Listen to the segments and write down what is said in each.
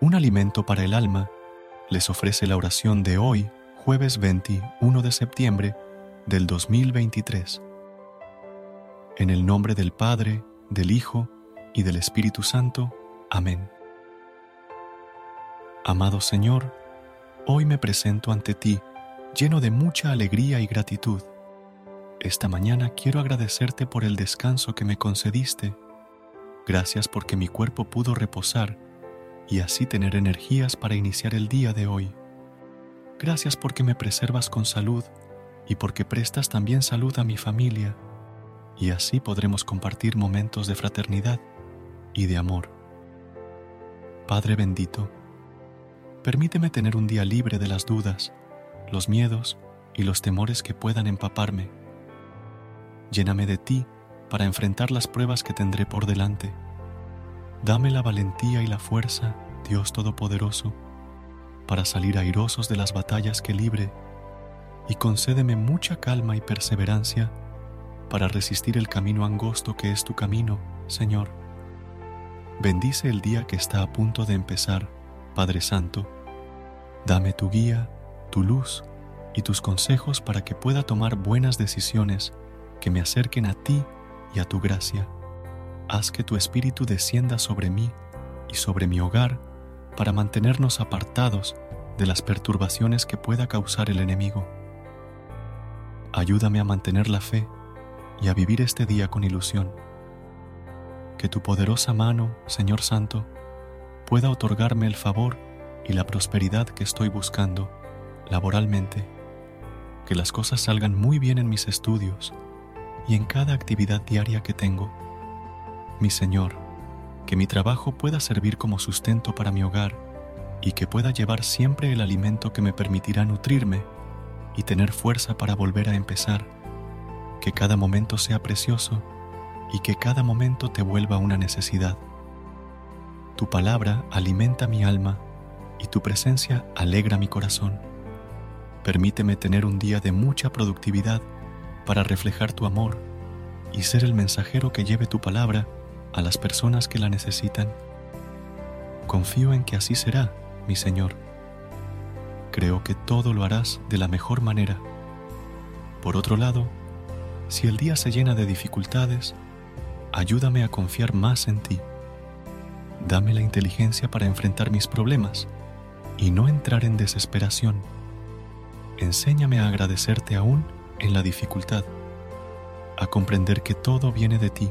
Un alimento para el alma les ofrece la oración de hoy, jueves 21 de septiembre del 2023. En el nombre del Padre, del Hijo y del Espíritu Santo. Amén. Amado Señor, hoy me presento ante ti lleno de mucha alegría y gratitud. Esta mañana quiero agradecerte por el descanso que me concediste. Gracias porque mi cuerpo pudo reposar y así tener energías para iniciar el día de hoy. Gracias porque me preservas con salud y porque prestas también salud a mi familia, y así podremos compartir momentos de fraternidad y de amor. Padre bendito, permíteme tener un día libre de las dudas, los miedos y los temores que puedan empaparme. Lléname de ti para enfrentar las pruebas que tendré por delante Dame la valentía y la fuerza, Dios Todopoderoso, para salir airosos de las batallas que libre, y concédeme mucha calma y perseverancia para resistir el camino angosto que es tu camino, Señor. Bendice el día que está a punto de empezar, Padre Santo. Dame tu guía, tu luz y tus consejos para que pueda tomar buenas decisiones que me acerquen a ti y a tu gracia haz que tu espíritu descienda sobre mí y sobre mi hogar para mantenernos apartados de las perturbaciones que pueda causar el enemigo. Ayúdame a mantener la fe y a vivir este día con ilusión. Que tu poderosa mano, Señor Santo, pueda otorgarme el favor y la prosperidad que estoy buscando laboralmente. Que las cosas salgan muy bien en mis estudios y en cada actividad diaria que tengo mi Señor, que mi trabajo pueda servir como sustento para mi hogar y que pueda llevar siempre el alimento que me permitirá nutrirme y tener fuerza para volver a empezar. Que cada momento sea precioso y que cada momento te vuelva una necesidad. Tu palabra alimenta mi alma y tu presencia alegra mi corazón. Permíteme tener un día de mucha productividad para reflejar tu amor y ser el mensajero que lleve tu palabra a las personas que la necesitan. Confío en que así será, mi Señor. Creo que todo lo harás de la mejor manera. Por otro lado, si el día se llena de dificultades, ayúdame a confiar más en ti. Dame la inteligencia para enfrentar mis problemas y no entrar en desesperación. Enséñame a agradecerte aún en la dificultad a comprender que todo viene de ti.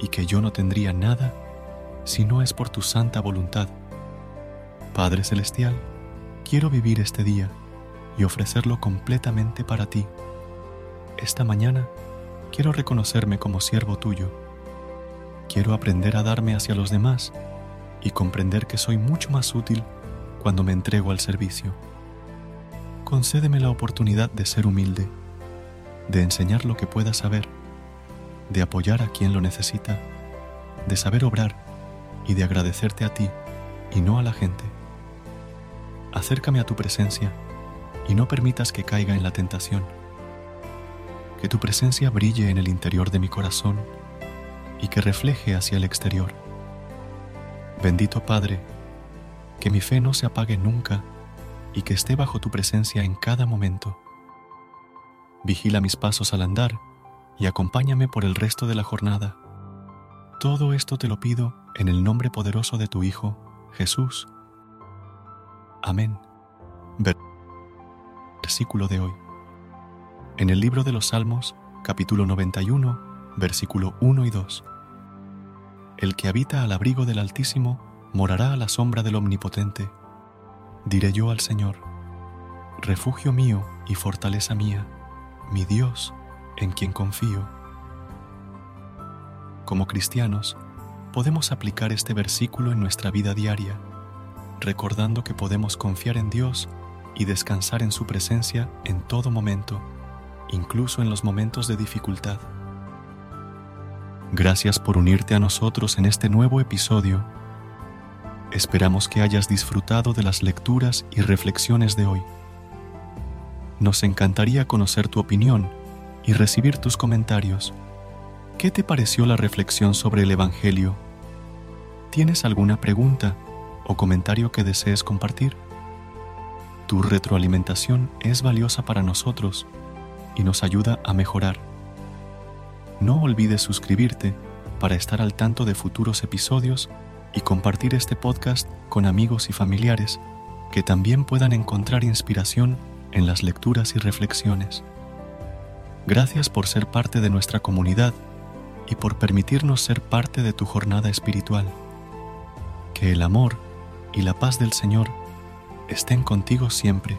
Y que yo no tendría nada si no es por tu santa voluntad. Padre Celestial, quiero vivir este día y ofrecerlo completamente para ti. Esta mañana quiero reconocerme como siervo tuyo. Quiero aprender a darme hacia los demás y comprender que soy mucho más útil cuando me entrego al servicio. Concédeme la oportunidad de ser humilde, de enseñar lo que pueda saber, de apoyar a quien lo necesita, de saber obrar y de agradecerte a ti y no a la gente. Acércame a tu presencia y no permitas que caiga en la tentación. Que tu presencia brille en el interior de mi corazón y que refleje hacia el exterior. Bendito Padre, que mi fe no se apague nunca y que esté bajo tu presencia en cada momento. Vigila mis pasos al andar y acompáñame por el resto de la jornada. Todo esto te lo pido en el nombre poderoso de tu Hijo, Jesús. Amén. Versículo de hoy. En el libro de los Salmos, capítulo 91, versículo 1 y 2. El que habita al abrigo del Altísimo morará a la sombra del Omnipotente. Diré yo al Señor, refugio mío y fortaleza mía, mi Dios, en quien confío. Como cristianos, podemos aplicar este versículo en nuestra vida diaria, recordando que podemos confiar en Dios y descansar en su presencia en todo momento, incluso en los momentos de dificultad. Gracias por unirte a nosotros en este nuevo episodio. Esperamos que hayas disfrutado de las lecturas y reflexiones de hoy. Nos encantaría conocer tu opinión y recibir tus comentarios. ¿Qué te pareció la reflexión sobre el Evangelio? ¿Tienes alguna pregunta o comentario que desees compartir? Tu retroalimentación es valiosa para nosotros y nos ayuda a mejorar. No olvides suscribirte para estar al tanto de futuros episodios y compartir este podcast con amigos y familiares que también puedan encontrar inspiración en las lecturas y reflexiones. Gracias por ser parte de nuestra comunidad y por permitirnos ser parte de tu jornada espiritual. Que el amor y la paz del Señor estén contigo siempre.